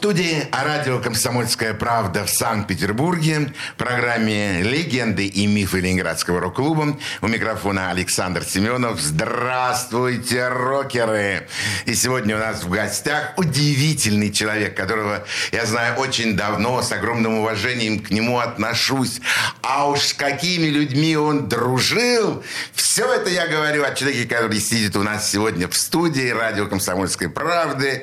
студии радио «Комсомольская правда» в Санкт-Петербурге в программе «Легенды и мифы Ленинградского рок-клуба». У микрофона Александр Семенов. Здравствуйте, рокеры! И сегодня у нас в гостях удивительный человек, которого я знаю очень давно, с огромным уважением к нему отношусь. А уж с какими людьми он дружил, все это я говорю о человеке, который сидит у нас сегодня в студии радио «Комсомольской правды».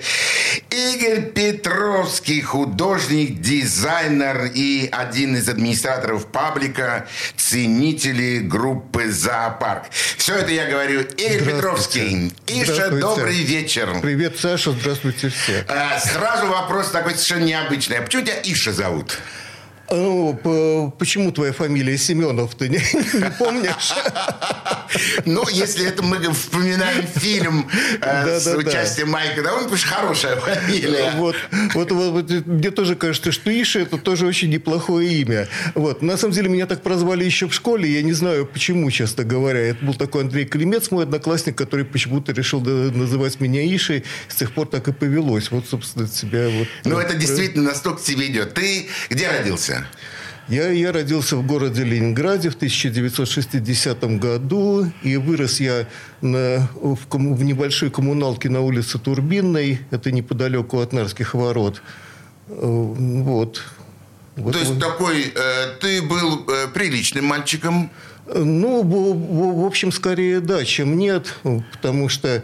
Игорь Петров Петровский художник, дизайнер и один из администраторов паблика, ценители группы «Зоопарк». Все это я говорю Игорь Петровский. Иша, добрый вечер. Привет, Саша, здравствуйте все. А, сразу вопрос такой совершенно необычный. А почему тебя Иша зовут? Ну, почему твоя фамилия Семенов, ты не, не помнишь? Ну, если это мы вспоминаем фильм э, с участием Майка, да, он, потому хорошая фамилия. Вот, вот, вот, мне тоже кажется, что Иша это тоже очень неплохое имя. Вот. На самом деле, меня так прозвали еще в школе, я не знаю почему, честно говоря. Это был такой Андрей Климец, мой одноклассник, который почему-то решил называть меня Ишей. С тех пор так и повелось. Вот, собственно, тебя вот... Ну, это действительно настолько тебе идет. Ты где родился? Я, я родился в городе Ленинграде в 1960 году, и вырос я на, в, в небольшой коммуналке на улице Турбинной, это неподалеку от Нарских ворот. Э, вот. вот То есть вот. такой, э, ты был э, приличным мальчиком? Ну, в, в, в общем, скорее да, чем нет, потому что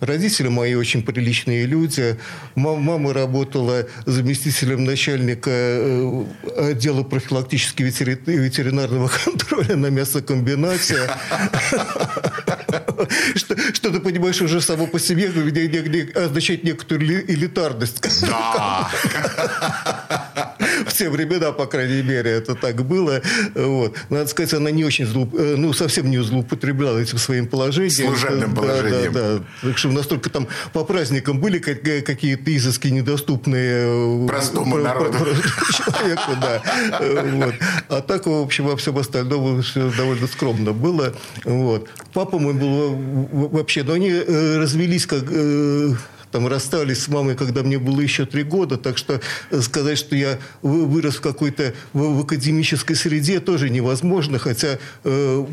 Родители мои очень приличные люди. Мама работала заместителем начальника э, отдела профилактически ветеринарного контроля на мясокомбинате. Что, что ты понимаешь уже само по себе означает некоторую элитарность. Да. В те времена, по крайней мере, это так было. Вот. Надо сказать, она не очень злоуп... Э, ну, совсем не злоупотребляла этим своим положением. Служебным положением. Да, да. Так что настолько там по праздникам были какие-то изыски недоступные э, простому народу. человеку, да. Вот. А так, в общем, во всем остальном все довольно скромно было. Вот. Папа мой был вообще, но они э, развелись как э, там расстались с мамой, когда мне было еще три года, так что сказать, что я вырос в какой-то в, в академической среде тоже невозможно, хотя э,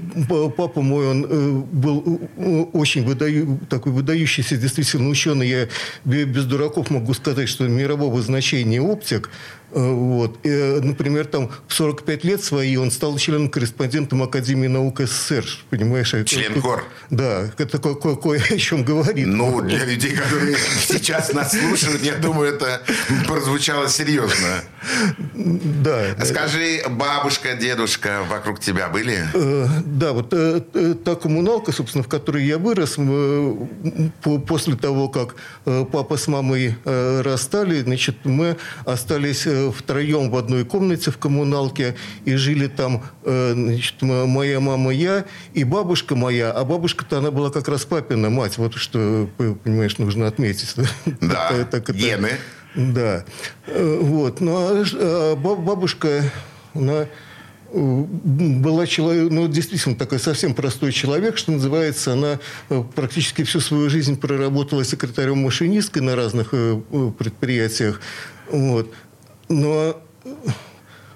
папа мой, он э, был э, очень выдаю, такой выдающийся действительно ученый, я без дураков могу сказать, что мирового значения оптик, Э, вот. И, э, например, там в 45 лет свои он стал членом-корреспондентом Академии наук СССР. Понимаешь? Член КОР. Да. Это кое, кое о чем говорит. Ну, для людей, которые сейчас нас слушают, я думаю, это прозвучало серьезно. Да. Скажи, бабушка, дедушка вокруг тебя были? Э, да, вот та коммуналка, собственно, в которой я вырос, после того, как папа с мамой расстали, значит, мы остались втроем в одной комнате в коммуналке и жили там э, значит, моя мама, я и бабушка моя. А бабушка-то она была как раз папина мать. Вот что, понимаешь, нужно отметить. Да, так, так, гены. Да. Э, вот. Ну, а, а бабушка, она э, была человек, ну, действительно такой совсем простой человек, что называется. Она практически всю свою жизнь проработала секретарем машинисткой на разных предприятиях. Вот но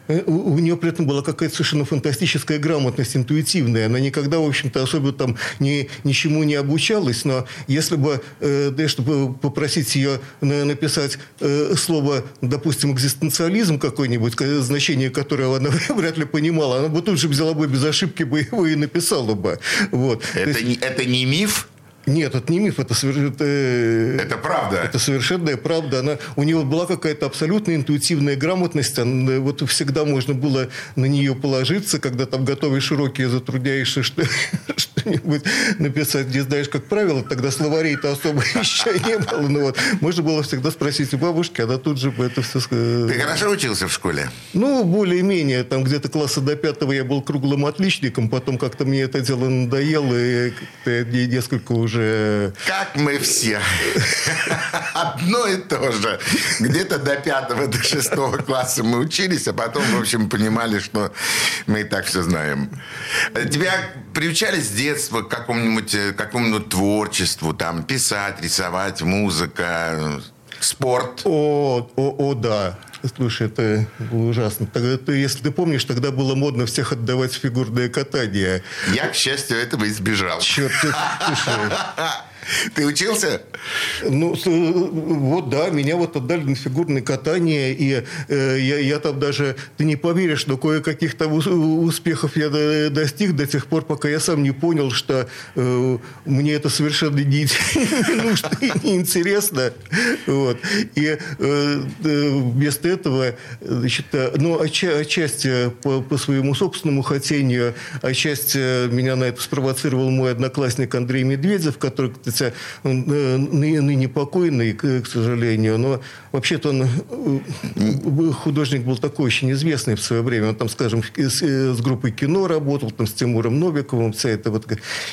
э, у нее при этом была какая-то совершенно фантастическая грамотность, интуитивная. Она никогда, в общем-то, особо там ни, ничему не обучалась, но если бы, э, да, чтобы попросить ее написать э, слово, допустим, экзистенциализм какой-нибудь, значение которого она вряд ли понимала, она бы тут же взяла бы без ошибки бы его и написала бы. Вот. Это, есть, не, это не миф? Нет, это не миф, это совершенно... Это правда. Это совершенная правда. Она, у него была какая-то абсолютно интуитивная грамотность. Она, вот всегда можно было на нее положиться, когда там готовишь уроки, затрудняешься, что, что, что-нибудь написать, не знаешь, как правило, тогда словарей-то особо еще не было. Ну вот, можно было всегда спросить у бабушки, она тут же бы это все... Ты хорошо учился в школе? Ну, более-менее. Там где-то класса до пятого я был круглым отличником, потом как-то мне это дело надоело, и несколько уже... Как мы все. Одно и то же. Где-то до пятого, до шестого класса мы учились, а потом, в общем, понимали, что мы и так все знаем. Тебя приучали с детства к какому-нибудь какому творчеству, там, писать, рисовать, музыка, спорт? О, о, о да. Слушай, это ужасно. Тогда, ты, если ты помнишь, тогда было модно всех отдавать в фигурное катание. Я, к счастью, этого избежал. Черт, слушай. Ты учился? Ну, вот да, меня вот отдали на фигурное катание, и э, я, я там даже, ты не поверишь, но кое-каких там успехов я достиг до тех пор, пока я сам не понял, что э, мне это совершенно не, нужно и неинтересно. Вот. И э, вместо этого, значит, ну, отчасти по, по своему собственному хотению, отчасти меня на это спровоцировал мой одноклассник Андрей Медведев, который, хотя он э, ныне покойный, к сожалению, но вообще-то он э, художник был такой очень известный в свое время. Он там, скажем, с, э, с группой кино работал, там с Тимуром Новиковым, вся эта вот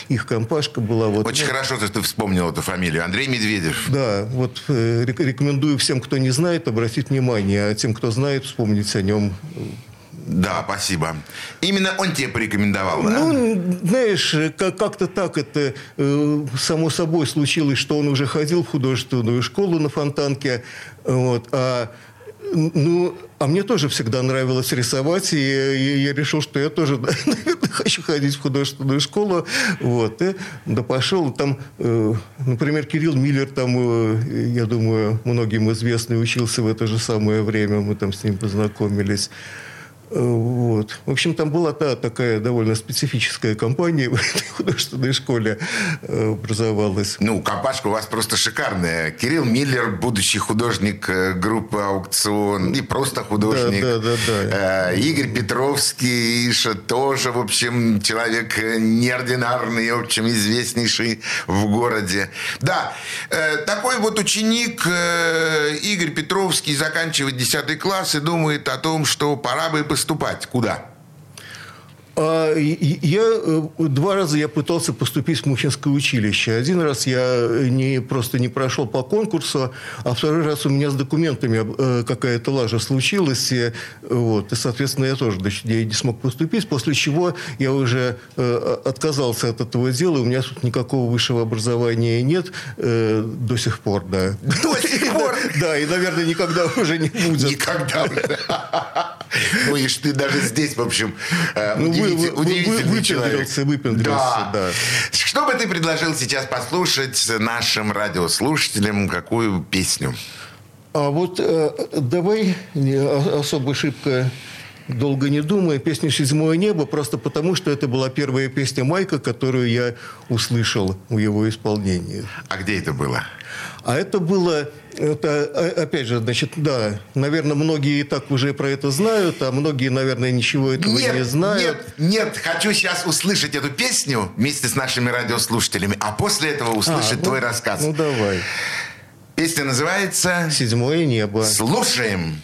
их компашка была. Вот. Очень хорошо, что ты вспомнил эту фамилию. Андрей Медведев. Да, вот рекомендую всем, кто не знает, обратить внимание, а тем, кто знает, вспомнить о нем да, спасибо. Именно он тебе порекомендовал, да? Ну, знаешь, как-то так это э, само собой случилось, что он уже ходил в художественную школу на Фонтанке. Вот, а ну, а мне тоже всегда нравилось рисовать, и я, я решил, что я тоже, наверное, хочу ходить в художественную школу. Вот, и, да пошел. Там, э, например, Кирилл Миллер, там, э, я думаю, многим известный, учился в это же самое время. Мы там с ним познакомились. Вот. В общем, там была та такая довольно специфическая компания в этой художественной школе э, образовалась. Ну, компашка у вас просто шикарная. Кирилл Миллер, будущий художник э, группы «Аукцион», и просто художник. Да, да, да. да. Игорь Петровский, Иша, тоже, в общем, человек неординарный, в общем, известнейший в городе. Да, такой вот ученик Игорь Петровский заканчивает 10 класс и думает о том, что пора бы поступить поступать? Куда? А, я э, два раза я пытался поступить в Мухинское училище. Один раз я не, просто не прошел по конкурсу, а второй раз у меня с документами э, какая-то лажа случилась. И, вот, и, соответственно, я тоже я не смог поступить, после чего я уже э, отказался от этого дела. У меня тут никакого высшего образования нет до сих пор, да. До сих пор? Да, и, наверное, никогда уже не будет. Никогда. Ну, и ты даже здесь, в общем, ну, удивитель, вы, удивительный вы, человек. Выпендрился, да. да. Что бы ты предложил сейчас послушать нашим радиослушателям? Какую песню? А вот э, давай особо шибко долго не думая, песню «Седьмое небо» просто потому, что это была первая песня Майка, которую я услышал в его исполнении. А где это было? А это было, это, опять же, значит, да, наверное, многие и так уже про это знают, а многие, наверное, ничего этого нет, не знают. Нет, нет, хочу сейчас услышать эту песню вместе с нашими радиослушателями, а после этого услышать а, твой ну, рассказ. Ну, давай. Песня называется «Седьмое небо». Слушаем.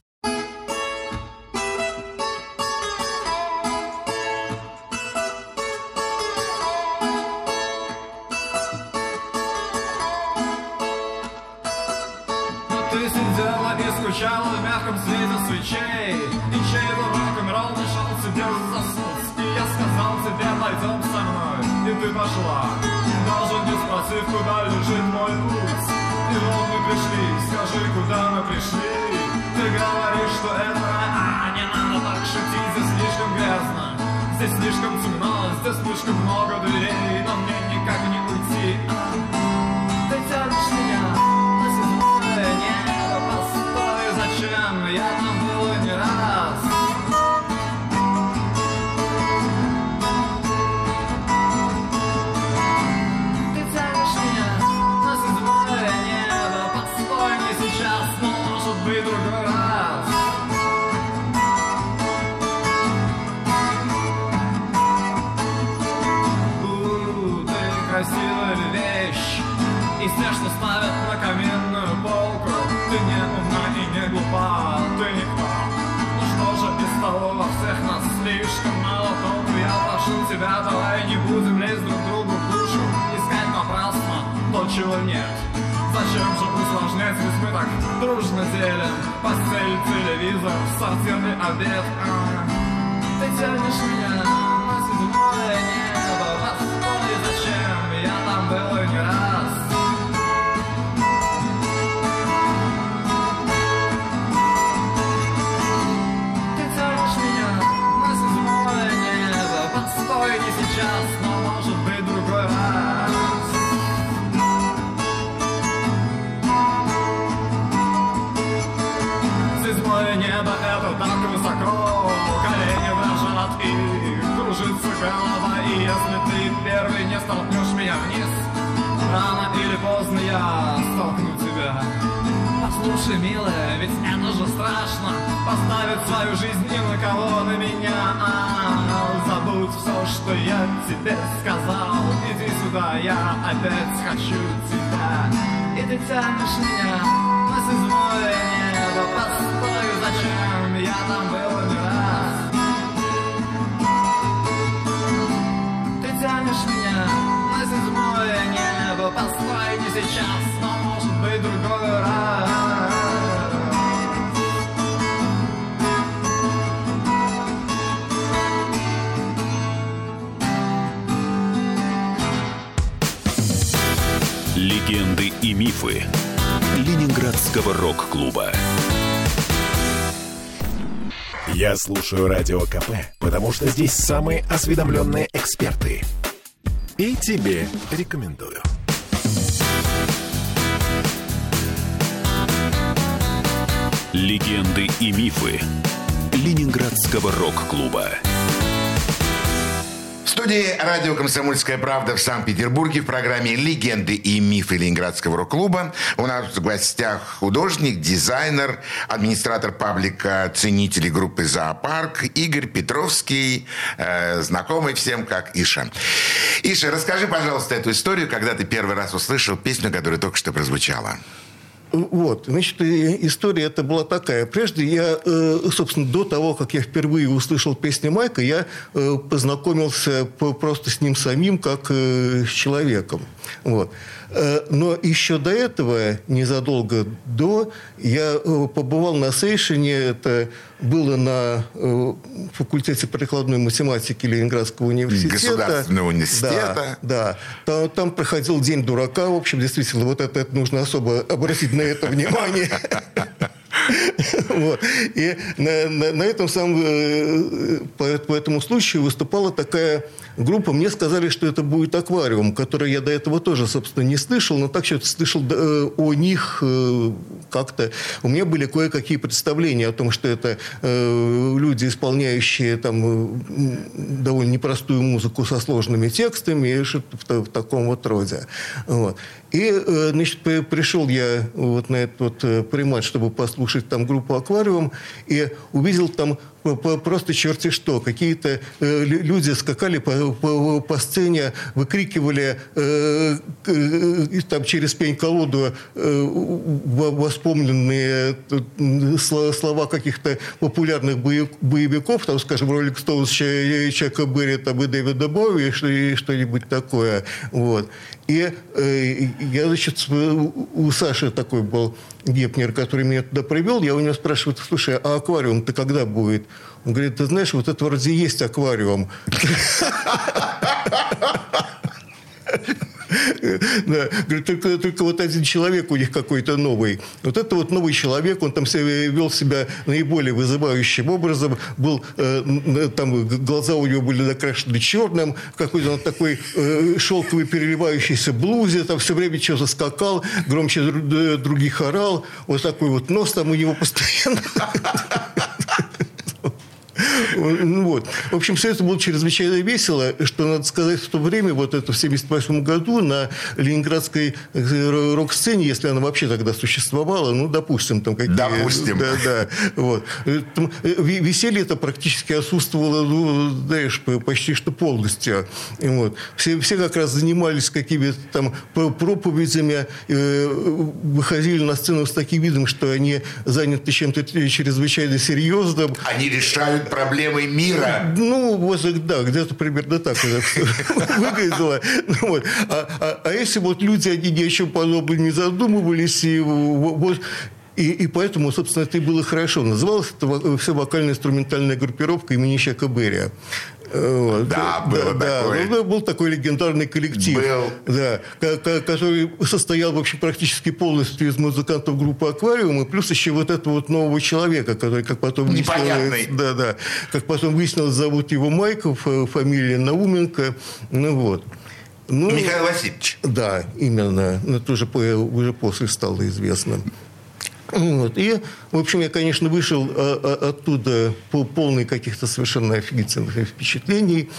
aberto Рано или поздно я столкну тебя. Послушай, милая, ведь это же страшно Поставить свою жизнь ни на кого, на меня. А, Забудь все, что я тебе сказал. Иди сюда, я опять хочу тебя. И ты тянешь меня на седьмое небо. Постой, зачем я там был сейчас, но может быть другой раз Легенды и мифы Ленинградского рок-клуба. Я слушаю Радио КП, потому что здесь самые осведомленные эксперты. И тебе рекомендую. Легенды и мифы Ленинградского рок-клуба. В студии радио «Комсомольская правда» в Санкт-Петербурге в программе «Легенды и мифы Ленинградского рок-клуба». У нас в гостях художник, дизайнер, администратор паблика ценителей группы «Зоопарк» Игорь Петровский, э, знакомый всем как Иша. Иша, расскажи, пожалуйста, эту историю, когда ты первый раз услышал песню, которая только что прозвучала. Вот, значит, история это была такая. Прежде я, э, собственно, до того, как я впервые услышал песни Майка, я э, познакомился просто с ним самим, как э, с человеком. Вот. Но еще до этого, незадолго до, я побывал на Сейшине, это было на факультете прикладной математики Ленинградского университета. Государственного университета. Да, да. Там, там проходил День дурака, в общем, действительно, вот это, это нужно особо обратить на это внимание. Вот. И на, на, на этом самом, по, по этому случаю выступала такая группа. Мне сказали, что это будет аквариум, который я до этого тоже, собственно, не слышал, но так что-то слышал о них как-то. У меня были кое-какие представления о том, что это люди, исполняющие там довольно непростую музыку со сложными текстами и что-то в, в таком вот роде. Вот. И, значит, пришел я вот на этот вот примат, чтобы послушать там группу «Аквариум», и увидел там просто черти что. Какие-то э, люди скакали по, по, по сцене, выкрикивали э, э, там через пень-колоду э, воспомненные слова каких-то популярных боевиков, там, скажем, Ролик Стоунс, Чака Берри там, и Дэвида Боуи, и что-нибудь такое. Вот. И э, я, значит, у Саши такой был Гепнер, который меня туда привел, я у него спрашиваю, слушай, а аквариум-то когда будет? Он говорит, ты знаешь, вот это вроде есть аквариум. Только, только вот один человек у них какой-то новый. Вот это вот новый человек, он там вел себя наиболее вызывающим образом. Был, э, там глаза у него были накрашены черным, какой-то он такой э, шелковый переливающийся блузе, там все время что-то скакал, громче других орал. Вот такой вот нос там у него постоянно. Ну, вот. В общем, все это было чрезвычайно весело, что, надо сказать, в то время, вот это в 1978 году, на ленинградской э, рок-сцене, если она вообще тогда существовала, ну, допустим, там какие... Допустим. Да, да. Вот. Там, э, веселье это практически отсутствовало, ну, знаешь, почти что полностью. И вот. Все, все как раз занимались какими-то там проповедями, э, выходили на сцену с таким видом, что они заняты чем-то чрезвычайно серьезным. Они решают проблемы проблемой мира. Ну, вот, да, где-то примерно так это все выглядело. Ну, вот. а, а, а если вот люди, они ни о чем подобном не задумывались, и вот и, и поэтому, собственно, это и было хорошо. Называлась это все вокально-инструментальная группировка имени Чака Берия. Вот. Да, было да, такое. Да, был такой легендарный коллектив. Был. Да, который состоял вообще практически полностью из музыкантов группы «Аквариум», и плюс еще вот этого вот нового человека, который, как потом Непонятный. Да, да. Как потом выяснилось, зовут его Майков, фамилия Науменко. Ну вот. Ну, Михаил Васильевич. Да, именно. Это уже, уже после стало известно. Вот. И, в общем, я, конечно, вышел а, а, оттуда по полной каких-то совершенно офигительных впечатлений.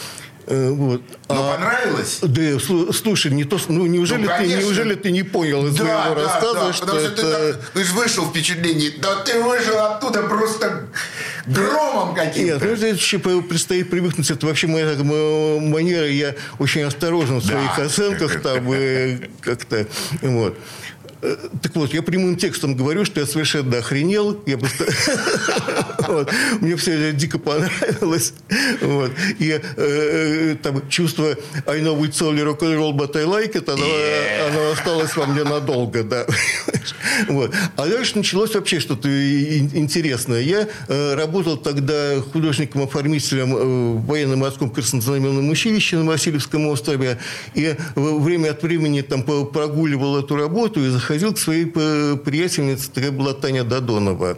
Э, вот. Но а, понравилось? Да, слушай, не то, ну неужели, ну, ты, неужели ты не понял из да, моего да, рассказа, да, что потому это... что ты, так, ты же вышел впечатление, да ты вышел оттуда просто громом каким-то. Нет, ну, это еще предстоит привыкнуть, это вообще моя манера, я очень осторожен в своих да. оценках, там, как-то, вот. Э, так вот, я прямым текстом говорю, что я совершенно охренел. Я просто... Мне все это дико понравилось. Вот. И э, э там чувство I know it's only rock and roll, but I like it, оно осталось во мне надолго, да. Вот. А дальше началось вообще что-то интересное. Я э, работал тогда художником-оформителем э, в военно-морском краснознаменном училище на Васильевском острове. И время от времени там прогуливал эту работу и ходил к своей э, приятельнице, такая была Таня Додонова.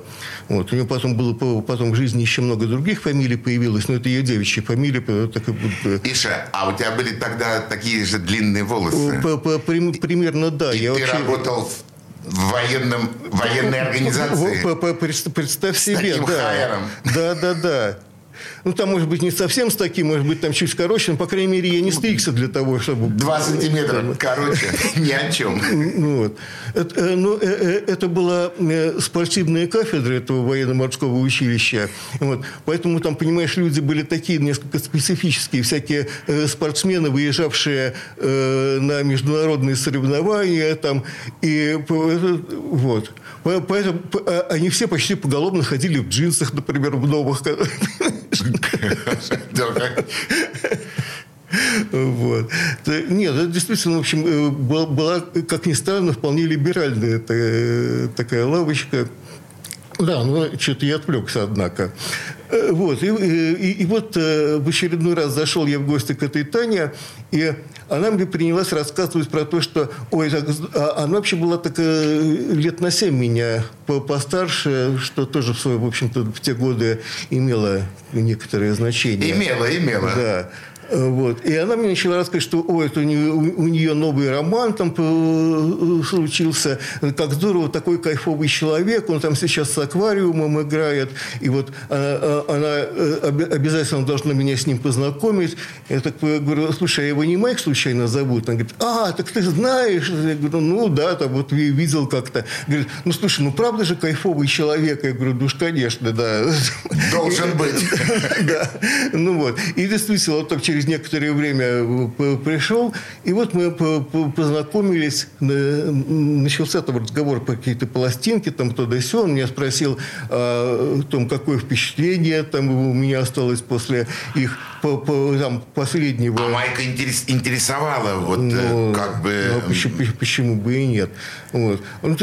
Вот. У нее потом было потом в жизни еще много других фамилий появилось, но это ее девичья фамилия. Так и будет. Иша, а у тебя были тогда такие же длинные волосы? Примерно, да. И я ты вообще... работал в военном, военной организации. Представь себе, да. Хайером. Да, да, да. Ну, там, может быть, не совсем с таким, может быть, там чуть короче, но, по крайней мере, я не стригся для того, чтобы... Два сантиметра короче, ни о чем. Ну, вот. Это, э, ну, э, э, это была спортивная кафедра этого военно-морского училища. Вот. Поэтому там, понимаешь, люди были такие несколько специфические. Всякие спортсмены, выезжавшие на международные соревнования. Там, и вот. Поэтому они все почти поголовно ходили в джинсах, например, в новых. Вот. Нет, это действительно, в общем, э, была, как ни странно, вполне либеральная такая, такая лавочка. Да, ну, что-то я отвлекся, однако. Э, вот, и, и, и вот э, в очередной раз зашел я в гости к этой Тане, и она мне принялась рассказывать про то, что... Ой, так, а, она вообще была такая лет на семь меня постарше, что тоже, в, свой, в общем-то, в те годы имело некоторое значение. Имело, имело. Да. Вот. И она мне начала рассказывать, что ой, это у нее, у нее новый роман там э, случился, как здорово, такой кайфовый человек, он там сейчас с аквариумом играет, и вот она, она э, обязательно должна меня с ним познакомить. Я так говорю, слушай, а его не Майк случайно зовут? Она говорит, а, так ты знаешь? Я говорю, ну да, там вот видел как-то. Говорит, ну слушай, ну правда же кайфовый человек? Я говорю, ну уж конечно, да. Должен быть. Да, ну вот. И действительно, вот так через через некоторое время э, пришел, и вот мы познакомились, начался там разговор по какие-то пластинки, там кто-то все, он меня спросил о том, какое впечатление там у меня осталось после их по, по, там, последнего... А Майка интерес, интересовала, вот э, ну, как бы... Ну, почему, почему бы и нет? Вот. Он,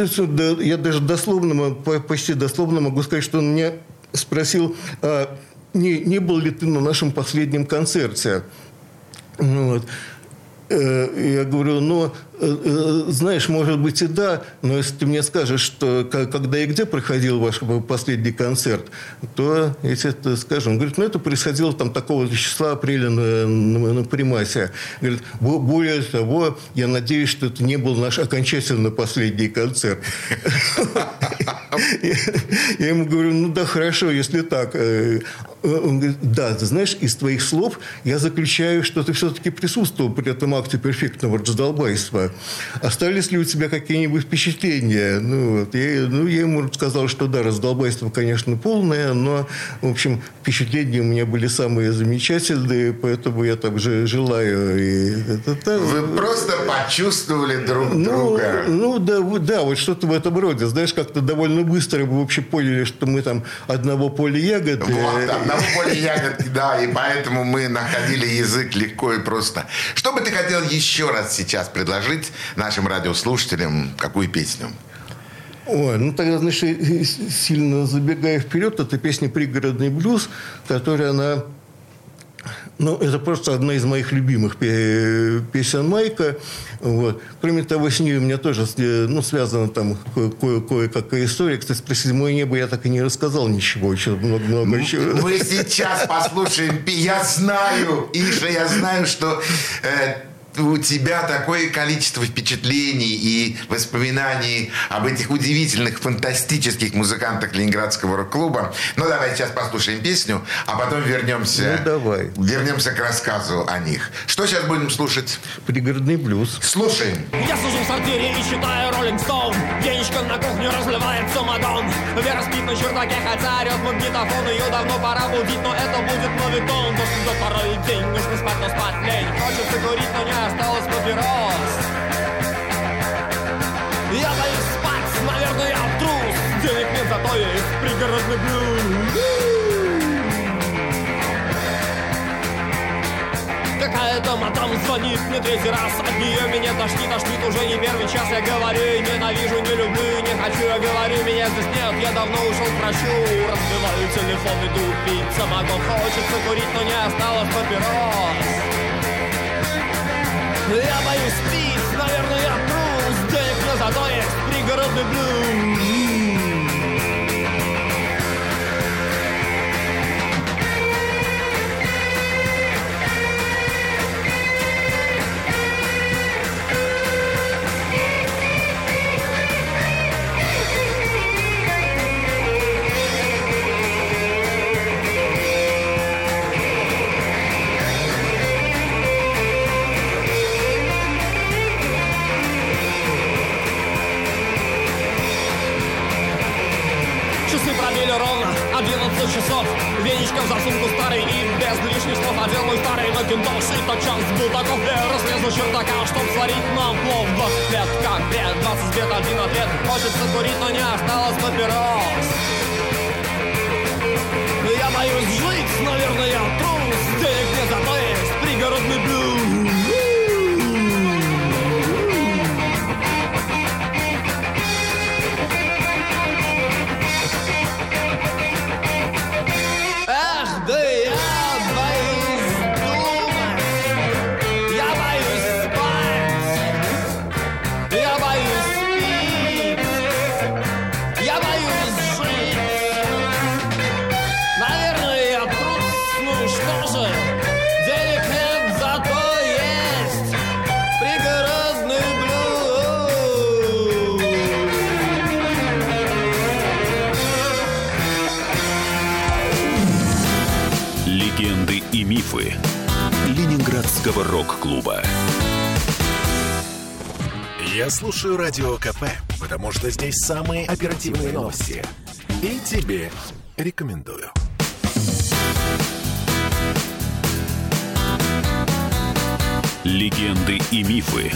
я даже дословно, почти дословно могу сказать, что он меня спросил, а не, не был ли ты на нашем последнем концерте? Ну вот. Э, я говорю, ну, э, э, знаешь, может быть и да, но если ты мне скажешь, что когда и где проходил ваш последний концерт, то тебе скажу. Он говорит, ну, это происходило там такого числа апреля на, на, на Примасе. Говорит, более того, я надеюсь, что это не был наш окончательно последний концерт. Я ему говорю, ну да, хорошо, если так. Он говорит, да, ты знаешь, из твоих слов я заключаю, что ты все-таки присутствовал при этом акте перфектного раздолбайства. Остались ли у тебя какие-нибудь впечатления? Ну, вот, я, ну, я ему сказал, что да, раздолбайство, конечно, полное, но, в общем, впечатления у меня были самые замечательные, поэтому я там же желаю. И, это, это, Вы просто почувствовали друг ну, друга. Ну, да, да, вот что-то в этом роде. Знаешь, как-то довольно быстро мы вообще поняли, что мы там одного поля ягод. Вот, Одного поля ягодки, да, и поэтому мы находили язык легко и просто. Что бы ты хотел еще раз сейчас предложить нашим радиослушателям? Какую песню? Ой, ну тогда, значит, сильно забегая вперед, это песня «Пригородный блюз», которая она ну, это просто одна из моих любимых песен Майка. Вот. Кроме того, с ней у меня тоже ну, связана там кое-какая история. Кстати, про «Седьмое небо» я так и не рассказал ничего. Еще много-много еще. Мы сейчас послушаем. Я знаю, Иша, я знаю, что э, у тебя такое количество впечатлений и воспоминаний об этих удивительных, фантастических музыкантах Ленинградского рок-клуба. Ну, давай сейчас послушаем песню, а потом вернемся, ну, давай. вернемся к рассказу о них. Что сейчас будем слушать? Пригородный блюз. Слушаем. Я сижу в сортире и читаю Роллинг Стоун. Денежка на кухне разливает самогон. Вера спит на чердаке, хотя орет магнитофон. Ее давно пора будить, но это будет мовитон. Дождь за второй день, нужно спать, но спать лень. Хочется курить, но не осталось папирос Я боюсь спать, наверное, я трус Денег нет, зато есть пригородный блюз Какая-то мадам звонит мне третий раз От нее меня тошнит, тошнит уже не первый час. Я говорю, ненавижу, не люблю, не хочу Я говорю, меня здесь нет, я давно ушел к врачу Разбиваю телефон, иду пить самогон Хочется курить, но не осталось папирос я боюсь пить, наверное, я трус. Денег не зато пригородный блюз Ленинградского рок-клуба. Я слушаю Радио КП, потому что здесь самые оперативные новости. И тебе рекомендую. Легенды и мифы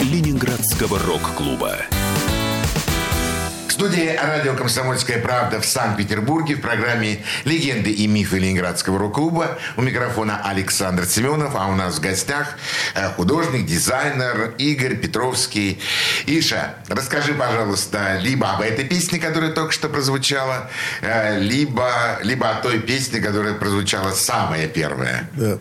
Ленинградского рок-клуба студии радио «Комсомольская правда» в Санкт-Петербурге в программе «Легенды и мифы Ленинградского рок-клуба». У микрофона Александр Семенов, а у нас в гостях э, художник, дизайнер Игорь Петровский. Иша, расскажи, пожалуйста, либо об этой песне, которая только что прозвучала, э, либо, либо о той песне, которая прозвучала самая первая. Да.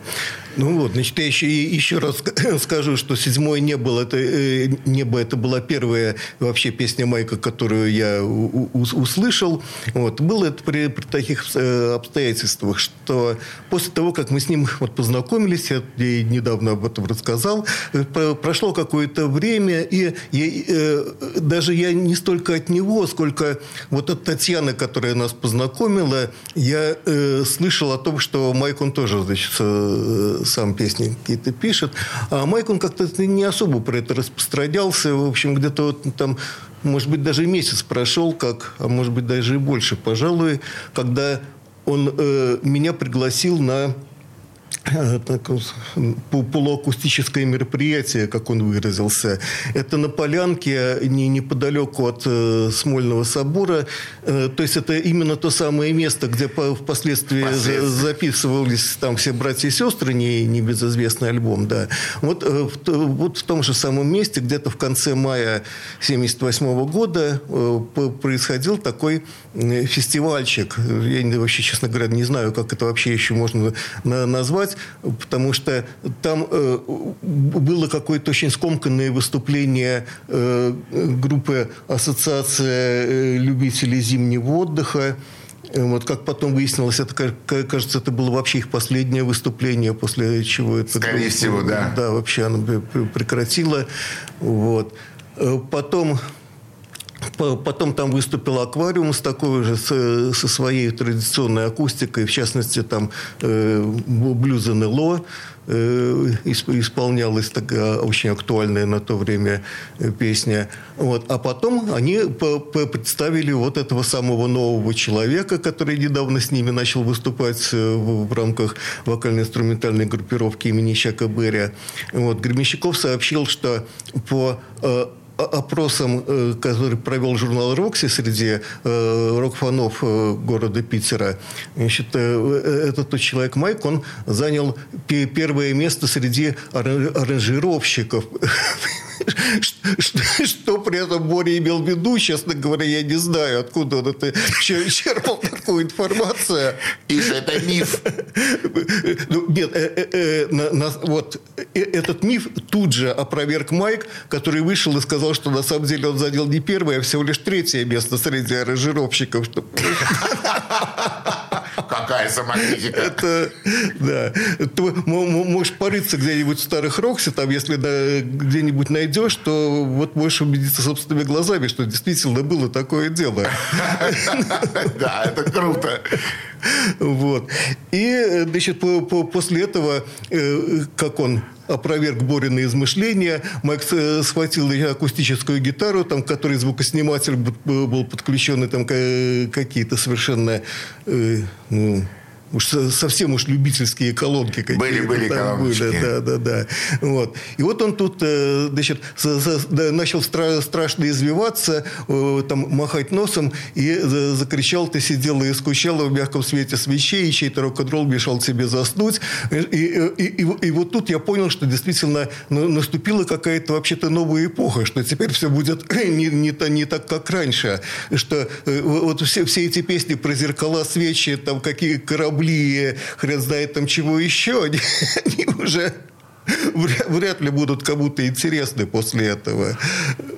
Ну вот, значит, я еще, еще раз скажу, что «Седьмое небо» это, э, «Небо» это была первая вообще песня Майка, которую я у, у, услышал. Вот. Было это при, при таких э, обстоятельствах, что после того, как мы с ним вот познакомились, я, недавно об этом рассказал, э, прошло какое-то время, и я, даже я не столько от него, сколько вот от Татьяны, которая нас познакомила, я э, слышал о том, что Майк, он тоже, значит, сам песни какие-то пишет. А Майк, он как-то не особо про это распространялся. В общем, где-то вот там, может быть, даже месяц прошел, как, а может быть, даже и больше, пожалуй, когда он э, меня пригласил на полуакустическое мероприятие, как он выразился. Это на полянке не, неподалеку от э, Смольного собора. Э, то есть это именно то самое место, где по, впоследствии за, записывались там все братья и сестры, не, небезызвестный альбом. Да. Вот, э, в, вот в том же самом месте, где-то в конце мая 1978 года э, происходил такой э, фестивальчик. Я вообще, честно говоря, не знаю, как это вообще еще можно назвать сказать, потому что там э, было какое-то очень скомканное выступление э, группы Ассоциация э, любителей зимнего отдыха. Вот как потом выяснилось, это, кажется, это было вообще их последнее выступление, после чего это... Скорее всего, да. Да, вообще оно прекратило. Вот. Потом Потом там выступил аквариум с такой же, с, со своей традиционной акустикой, в частности, там э, блюз НЛО э, исполнялась такая очень актуальная на то время э, песня. Вот. А потом они представили вот этого самого нового человека, который недавно с ними начал выступать э, в, в рамках вокально-инструментальной группировки имени Чака Берия. Вот. Гремещиков сообщил, что по э, опросом, э, который провел журнал «Рокси» среди э, рок-фанов э, города Питера, значит, этот тот человек Майк, он занял первое место среди аранжировщиков Что, что при этом Боря имел в виду, честно говоря, я не знаю, откуда он это черпал такую информацию. Из это миф. Ну, нет, э, э, э, на, на, вот э, этот миф тут же опроверг Майк, который вышел и сказал, что на самом деле он занял не первое, а всего лишь третье место среди аранжировщиков. Какая самокритика. Это, да. Ты можешь порыться где-нибудь в старых Роксе, там, если да, где-нибудь найдешь, то вот можешь убедиться собственными глазами, что действительно было такое дело. Да, это круто. Вот. И, значит, после этого, э, как он опроверг Борины измышления. Майк э, схватил акустическую гитару, там, к которой звукосниматель был подключен, и там какие-то совершенно ну, уж совсем уж любительские колонки какие-то. Были, были колоночки. Были, да, да, да. Вот. И вот он тут, э, значит, начал страшно извиваться, э, там, махать носом и закричал, ты сидела и скучала в мягком свете свечей, и чей-то рок-н-ролл мешал тебе заснуть. И, и, и, и вот тут я понял, что действительно наступила какая-то вообще-то новая эпоха, что теперь все будет не, не, не так, как раньше. Что э, вот все, все эти песни про зеркала, свечи, там какие корабли, корабли, хрен знает там чего еще, они уже вряд ли будут кому-то интересны после этого.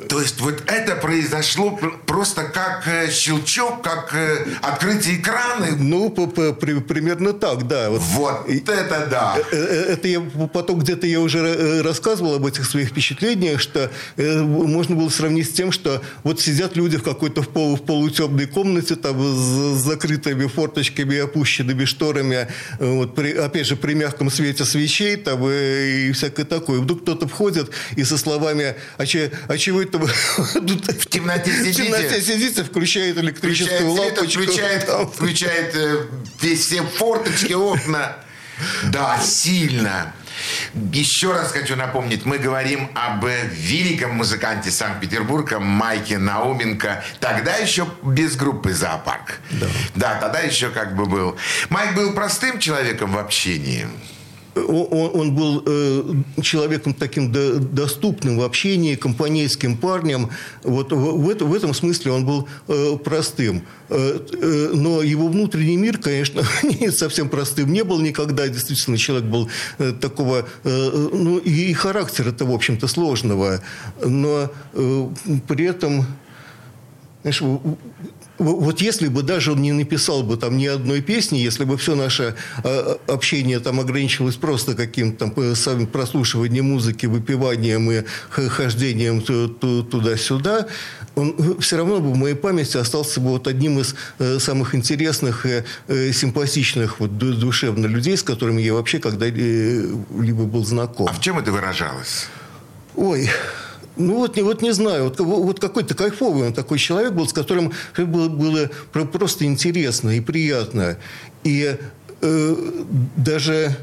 То есть вот это произошло просто как э, щелчок, как э, открытие экрана? Ну, при, примерно так, да. Вот, вот это да. Э, это я потом где-то я уже рассказывал об этих своих впечатлениях, что можно было сравнить с тем, что вот сидят люди в какой-то в, полу, в полутемной комнате, там с закрытыми форточками, опущенными шторами, вот, при, опять же, при мягком свете свечей, там и и всякое такое. Вдруг кто-то входит и со словами «А, че, а чего это вы в темноте сидите?» В темноте сидите, включает электрическую включает лампочку. Включает, включает э, все форточки, окна. Да, сильно. Еще раз хочу напомнить, мы говорим об великом музыканте Санкт-Петербурга Майке Науменко. Тогда еще без группы «Зоопарк». Да. да, тогда еще как бы был. Майк был простым человеком в общении он, он был э, человеком таким до, доступным в общении, компанейским парнем. Вот в, в, в этом смысле он был э, простым. Э, э, но его внутренний мир, конечно, не совсем простым не был никогда. Действительно, человек был э, такого... Э, ну, и характера-то, в общем-то, сложного. Но э, при этом... Знаешь, вот если бы даже он не написал бы там ни одной песни, если бы все наше э, общение там ограничивалось просто каким-то там самим прослушиванием музыки, выпиванием и хождением туда-сюда, он все равно бы в моей памяти остался бы вот одним из э, самых интересных и э, симпатичных вот душевно людей, с которыми я вообще когда-либо был знаком. А в чем это выражалось? Ой, ну вот, вот не знаю, вот, вот какой-то кайфовый он такой человек был, с которым было, было просто интересно и приятно. И э, даже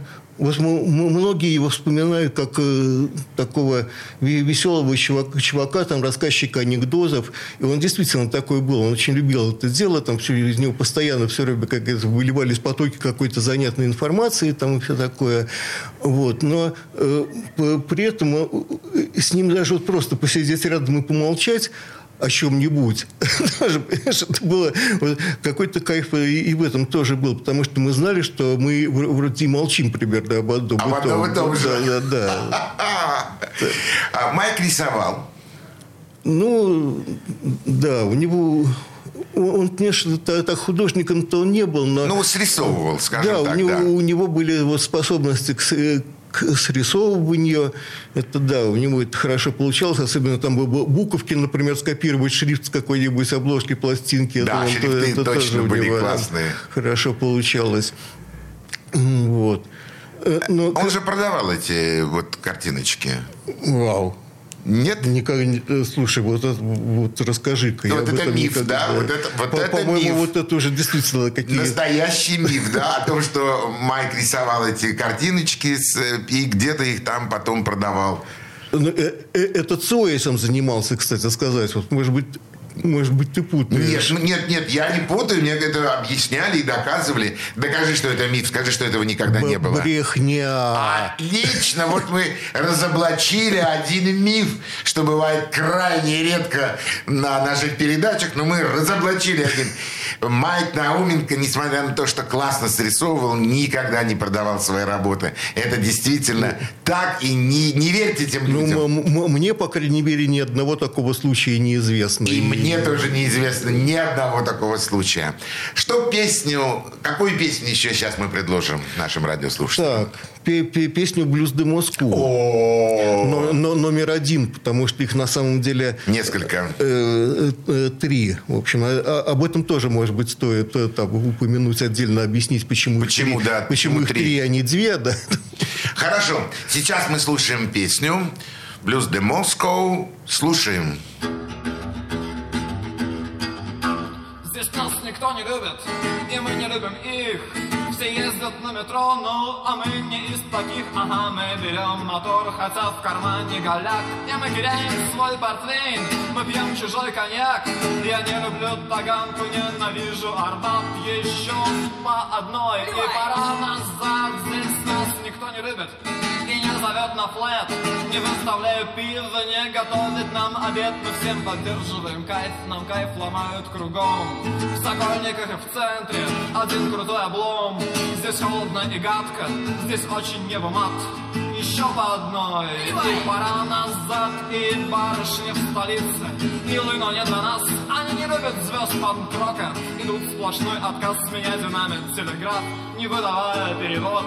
вот многие его вспоминают как э, такого веселого чувака, чувака, там, рассказчика анекдотов. И он действительно такой был. Он очень любил это дело. Там все, из него постоянно все время как выливались потоки какой-то занятной информации там, и все такое. Вот. Но э, при этом э, с ним даже вот просто посидеть рядом и помолчать – о чем-нибудь. Это было какой-то кайф и, в этом тоже был, потому что мы знали, что мы вроде молчим примерно об одном об и том. Одном же. Да, да, да. А Майк рисовал? Ну, да, у него он, конечно, так художником-то он не был, но... Ну, срисовывал, скажем да, так, у него, да. у него были вот способности к, к срисовыванию. Это да, у него это хорошо получалось. Особенно там буковки, например, скопировать шрифт с какой-нибудь обложки пластинки. Да, это, шрифты это точно тоже были классные. Хорошо получалось. Вот. Э, Но, Он же продавал эти вот картиночки. Вау. Нет? Никогда не... Э, слушай, вот, вот расскажи-ка. Вот это миф, никогда... да? Вот это, вот По- это По-моему, миф. вот это уже действительно какие... Настоящий миф, да, о том, что Майк рисовал эти картиночки с, и где-то их там потом продавал. Ну, э, э, Это Цой этим занимался, кстати сказать. Вот, может быть, может быть, ты путаешь. Нет, ну, нет, нет, я не путаю, мне это объясняли и доказывали. Докажи, что это миф, скажи, что этого никогда Б- не было. Брехня. Отлично, вот мы разоблачили один миф, что бывает крайне редко на наших передачах, но мы разоблачили один. Майк Науменко, несмотря на то, что классно срисовывал, никогда не продавал свои работы. Это действительно так, и не, не верьте этим Ну, людям. м- мне, по крайней мере, ни одного такого случая неизвестно. И мне тоже неизвестно ни одного такого случая. Что песню, какую песню еще сейчас мы предложим нашим радиослушателям? Так, пе- пе- песню «Блюз де Москву». О, Но, но- номер один, потому что их на самом деле Несколько. э, э, три. В общем, а- а- об этом тоже, может быть, стоит э, там, упомянуть отдельно, объяснить, почему, их Почему, три, да, почему почему их три? а не две, да. Хорошо, сейчас мы слушаем песню «Блюз де Москоу». Слушаем. Здесь никто не любит, и мы не любим их. Все ездят на метро, ну, а мы не из таких. Ага, мы берем мотор, хотя в кармане голяк. И мы теряем свой портвейн, мы пьем чужой коньяк. Я не люблю Таганку, ненавижу Арбат. Еще по одной, и пора назад. Любит и не зовет на флет Не выставляю пиво, не готовит нам обед. Мы всем поддерживаем кайф, нам кайф ломают кругом. В Сокольниках и в центре один крутой облом. Здесь холодно и гадко, здесь очень небо мат еще по одной. И пора назад, и барышни в столице. Милый, но не для нас. Они не любят звезд панк-рока Идут сплошной отказ меня динамит телеграф Не выдавая перевод.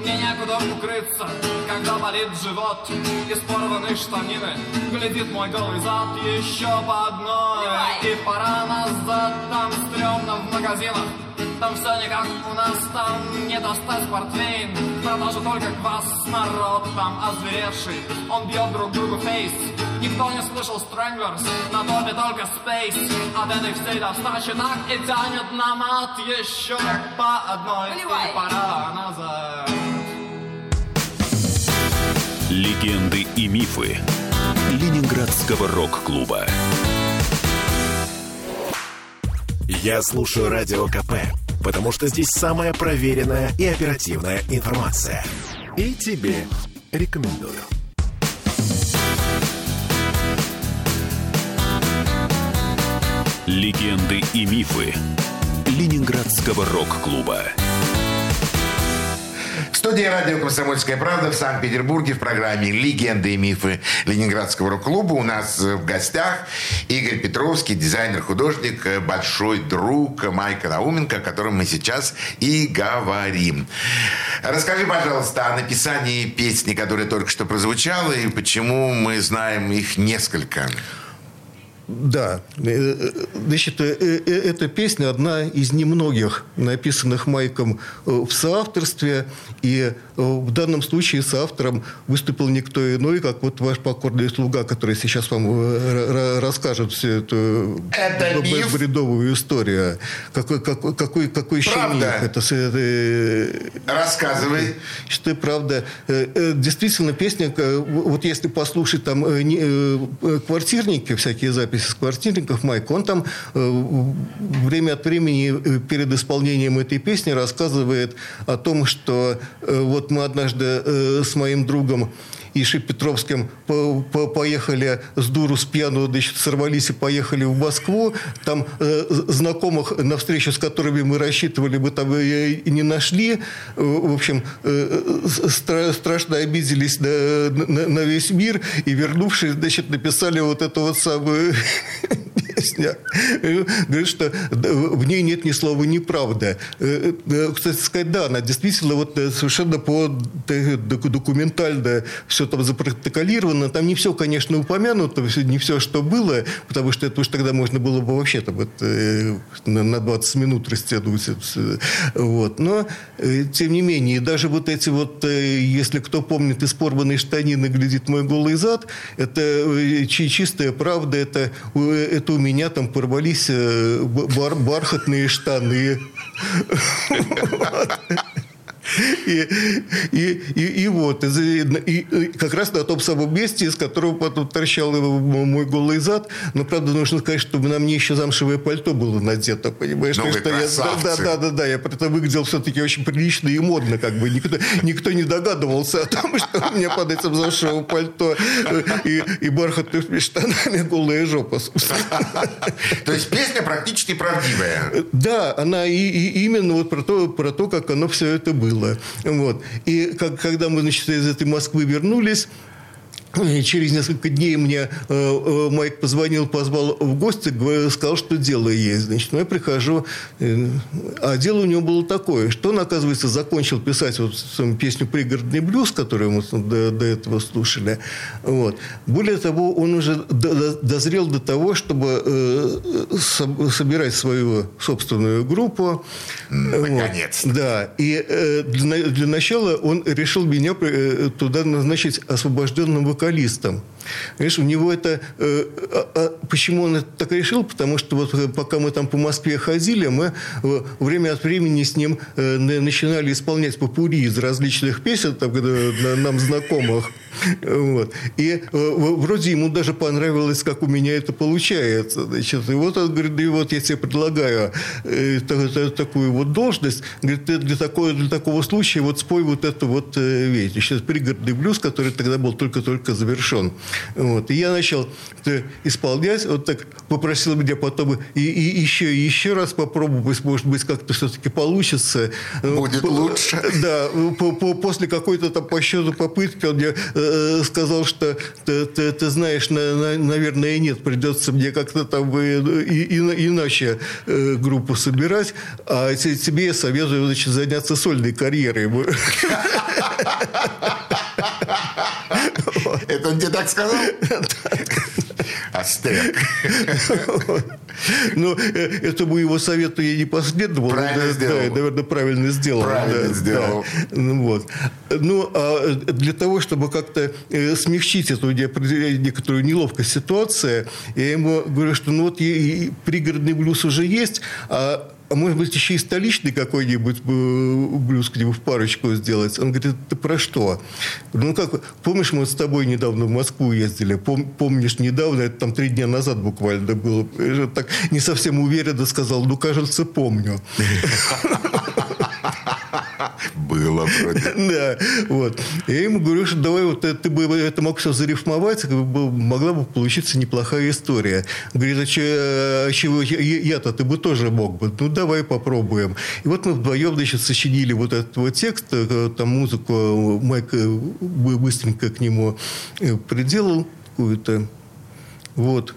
Мне некуда укрыться, когда болит живот. Из порванной штанины глядит мой голый зад. Еще по одной. И пора назад. Там стрёмно в магазинах там все не как у нас, там не достать портвейн В продаже только квас, народ там озверевший Он бьет друг другу фейс. Никто не слышал Stranglers, на топе только Space. От этой всей достачи так и тянет на мат Еще по одной и пора назад. Легенды и мифы Ленинградского рок-клуба. Я слушаю Радио КП, потому что здесь самая проверенная и оперативная информация. И тебе рекомендую. Легенды и мифы Ленинградского рок-клуба. Студии радио «Комсомольская правда» в Санкт-Петербурге в программе «Легенды и мифы Ленинградского рок-клуба» у нас в гостях Игорь Петровский, дизайнер-художник, большой друг Майка Науменко, о котором мы сейчас и говорим. Расскажи, пожалуйста, о написании песни, которая только что прозвучала, и почему мы знаем их несколько. Да. Э, значит, э, эта песня одна из немногих, написанных Майком в соавторстве. И в данном случае соавтором выступил никто иной, как вот ваш покорный слуга, который сейчас вам расскажет всю эту это бредовую историю. Какой, какой, какой, какой правда. Это, это, Рассказывай. Что правда. Действительно, песня, вот если послушать там квартирники, всякие записи, записи с квартирников Майк, он там э, время от времени э, перед исполнением этой песни рассказывает о том, что э, вот мы однажды с моим другом Иши Петровским по по поехали с дуру с пьяну, значит, сорвались и поехали в Москву. Там э, знакомых, на встречу с которыми мы рассчитывали бы, там э, и не нашли. В общем, э, стра страшно обиделись на, на, на весь мир. И, вернувшись, значит, написали вот эту вот самую песня. Что в ней нет ни слова неправда. Кстати сказать, да, она действительно вот совершенно по документально все там запротоколировано. Там не все, конечно, упомянуто, не все, что было, потому что это уж тогда можно было бы вообще там, э, на 20 минут растянуть. Вот. Но, э, тем не менее, даже вот эти вот, э, если кто помнит, из порванной штанины глядит мой голый зад, это чистая правда, это, это меня там порвались бар, бархатные штаны. И, и, и, и вот, и, и как раз на том самом месте, из которого потом торчал мой голый зад. Но, правда, нужно сказать, чтобы на мне еще замшевое пальто было надето, понимаешь? Ну, что я, да, да, да, да, я при этом выглядел все-таки очень прилично и модно, как бы. Никто, никто не догадывался о том, что у меня под этим замшевым пальто и, и бархатными штанами голая жопа. То есть песня практически правдивая. Да, она и, и именно вот про то, про то, как оно все это было было. Вот. И как, когда мы, значит, из этой Москвы вернулись, Через несколько дней мне э, э, Майк позвонил, позвал в гости, сказал, что дело есть. Значит, ну, я прихожу, э, а дело у него было такое, что он, оказывается, закончил писать вот песню «Пригородный блюз», которую мы до, до этого слушали. Вот. Более того, он уже дозрел до того, чтобы собирать свою собственную группу. Наконец. Вот. Да. И для, для начала он решил меня туда назначить освобожденным вокалистом вокалистом. Видишь, у него это... Э, а, а, почему он это так решил? Потому что вот э, пока мы там по Москве ходили, мы э, время от времени с ним э, начинали исполнять попури из различных песен, там, нам знакомых. Вот. И э, вроде ему даже понравилось, как у меня это получается. Значит, и вот он говорит, и вот я тебе предлагаю э, такую вот должность. Говорит, ты для, такого, для такого случая вот спой вот эту вот э, вещь. Сейчас пригородный блюз, который тогда был только-только завершен. Вот. И я начал исполнять. Вот так попросил меня потом и, и еще и еще раз попробовать. Может быть, как-то все-таки получится. Будет лучше. Да. По, по, после какой-то там по счету попытки он мне Э, сказал, что ты, ты, ты знаешь, на, на, наверное, нет, придется мне как-то там и, и, иначе э, группу собирать, а тебе я советую значит, заняться сольной карьерой. Это он тебе так сказал? Остряк. Ну, э, этому его совету я не последовал. Правильно да, сделал. Да, наверное, правильно сделал. Правильно да, сделал. Да. Ну, вот. ну, а для того, чтобы как-то э, смягчить эту некоторую неловкость ситуации, я ему говорю, что ну вот и, и пригородный блюз уже есть, а а может быть, еще и столичный какой-нибудь э, блюз к нему в парочку сделать. Он говорит, ты про что? Ну, как, помнишь, мы с тобой недавно в Москву ездили? Пом, помнишь, недавно, это там три дня назад буквально было. Я так не совсем уверенно сказал, ну, кажется, помню. Было вроде. Да, вот. Я ему говорю, что давай вот ты бы это мог все зарифмовать, могла бы получиться неплохая история. Говорит, а чего я-то, ты бы тоже мог бы. Ну, давай попробуем. И вот мы вдвоем, значит, сочинили вот этот вот текст, э, там музыку Майк э, быстренько к нему э, приделал какую-то. Вот.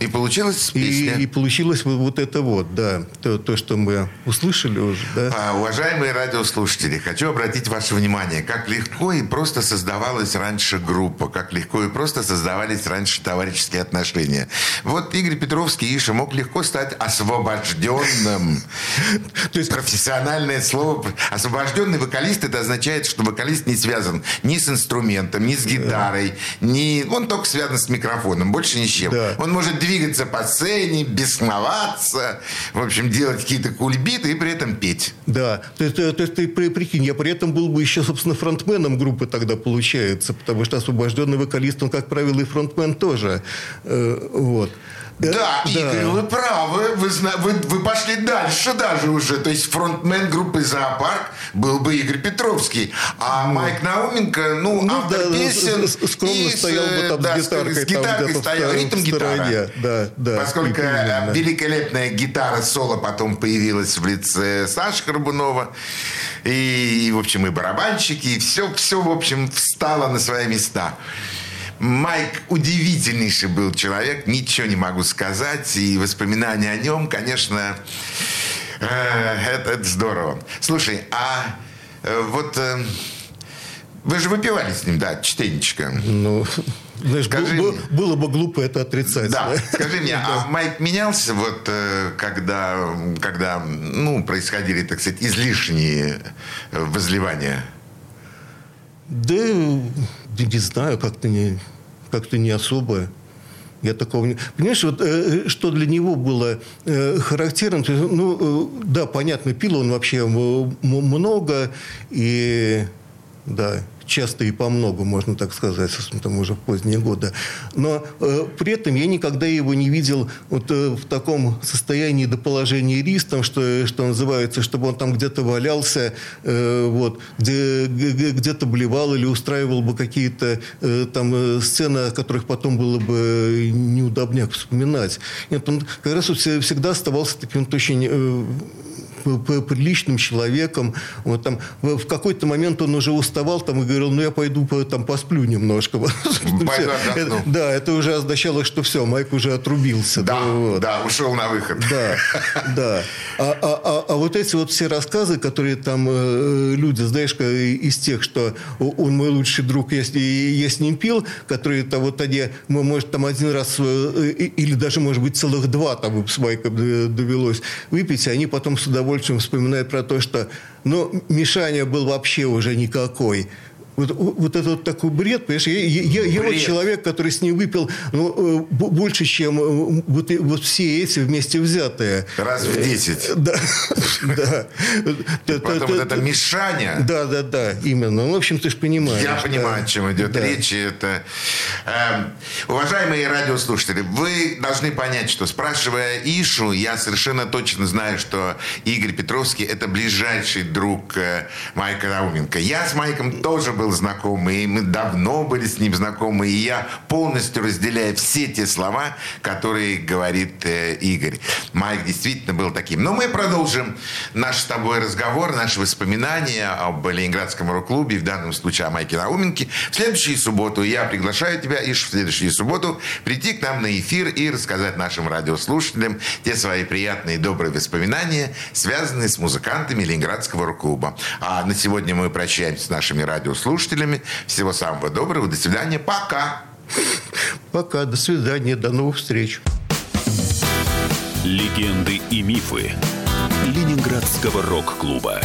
И получилась И, песня. и получилось вот, это вот, да, то, то, что мы услышали уже, да. А, уважаемые радиослушатели, хочу обратить ваше внимание, как легко и просто создавалась раньше группа, как легко и просто создавались раньше товарищеские отношения. Вот Игорь Петровский Иша мог легко стать освобожденным. То есть Профессиональное слово. Освобожденный вокалист, это означает, что вокалист не связан ни с инструментом, ни с гитарой, ни... Он только связан с микрофоном, больше ни с чем. Он может двигаться по сцене, бесноваться, в общем, делать какие-то кульбиты и при этом петь. Да, то есть, то есть ты при- прикинь, я при этом был бы еще, собственно, фронтменом группы тогда получается, потому что освобожденный вокалист, он, как правило, и фронтмен тоже. Э, вот. Э, Да, Игорь, вы правы. Вы, вы, вы пошли дальше даже уже. То есть фронтмен группы «Зоопарк» был бы Игорь Петровский. А Майк Науменко, ну, Ну, автор да, песен... скромно и стоял бы там да, с гитаркой, с там гитаркой в стоял. Ритм гитара. Да, да, Поскольку именно. э, великолепная гитара соло потом появилась в лице Саши Горбунова. И, в общем, и барабанщики, и все, все, в общем, встало на свои места. Майк удивительнейший был человек, ничего не могу сказать. И воспоминания о нем, конечно, э, это, это здорово. Слушай, а э, вот э, вы же выпивали с ним, да, частенечко. Ну, знаешь, Скажи был- мне. было бы глупо это отрицать. Да, скажи мне, а Майк менялся вот когда, когда ну, происходили, так сказать, излишние возливания? Да, да не знаю, как-то не, как-то не особо. Я такого не... Понимаешь, вот, э, что для него было э, характерно, то есть, ну, э, да, понятно, пил он вообще м- много, и, да, часто и по много, можно так сказать, там уже в поздние годы. Но э, при этом я никогда его не видел вот, э, в таком состоянии до положения ристом, что, что называется, чтобы он там где-то валялся, э, вот, где, где-то блевал или устраивал бы какие-то э, там э, сцены, о которых потом было бы неудобняк вспоминать. Нет, он как раз всегда оставался таким очень... э, приличным человеком. Вот там в какой-то момент он уже уставал там и говорил, ну я пойду по- там посплю немножко. Пойду Да, это уже означало, что все, Майк уже отрубился. Да, Ну, да, ушел на выход. Да, да. А, а- а- а вот эти вот все рассказы, которые там э, люди, знаешь, из тех, что он мой лучший друг, если я с ним пил, которые там вот они, может, там один раз э, или даже, может быть, целых два там с Майком э, довелось выпить, и они потом с удовольствием вспоминают про то, что, ну, Мишаня был вообще уже никакой. Вот, вот это вот такой бред, понимаешь? Я, я- я- я вот Бред. человек, который с ним выпил ну, э, больше, чем э, вот, вот все эти вместе взятые. Раз в 10. Да, да. Потом вот это Мишаня. Да, да, да, именно. Ну, в общем, ты же понимаешь. Я понимаю, о чем идет речь. Это, эм, уважаемые радиослушатели, вы должны понять, что спрашивая Ишу, я совершенно точно знаю, что Игорь Петровский это ближайший друг э, Майка Науменко. Я с Майком тоже был знаком, и мы давно были с ним знакомы, и я полностью разделяю все те слова, которые говорит э, Игорь. Майк действительно был таким. Но мы продолжим наш с тобой разговор, наши воспоминания об Ленинградском рок-клубе, в данном случае о Майке Науменке. В следующую субботу я приглашаю тебя, Иш, в следующую субботу прийти к нам на эфир и рассказать нашим радиослушателям те свои приятные и добрые воспоминания, связанные с музыкантами Ленинградского рок-клуба. А на сегодня мы прощаемся с нашими радиослушателями. Всего самого доброго. До свидания. Пока. Пока, до свидания, до новых встреч. Легенды и мифы Ленинградского рок-клуба.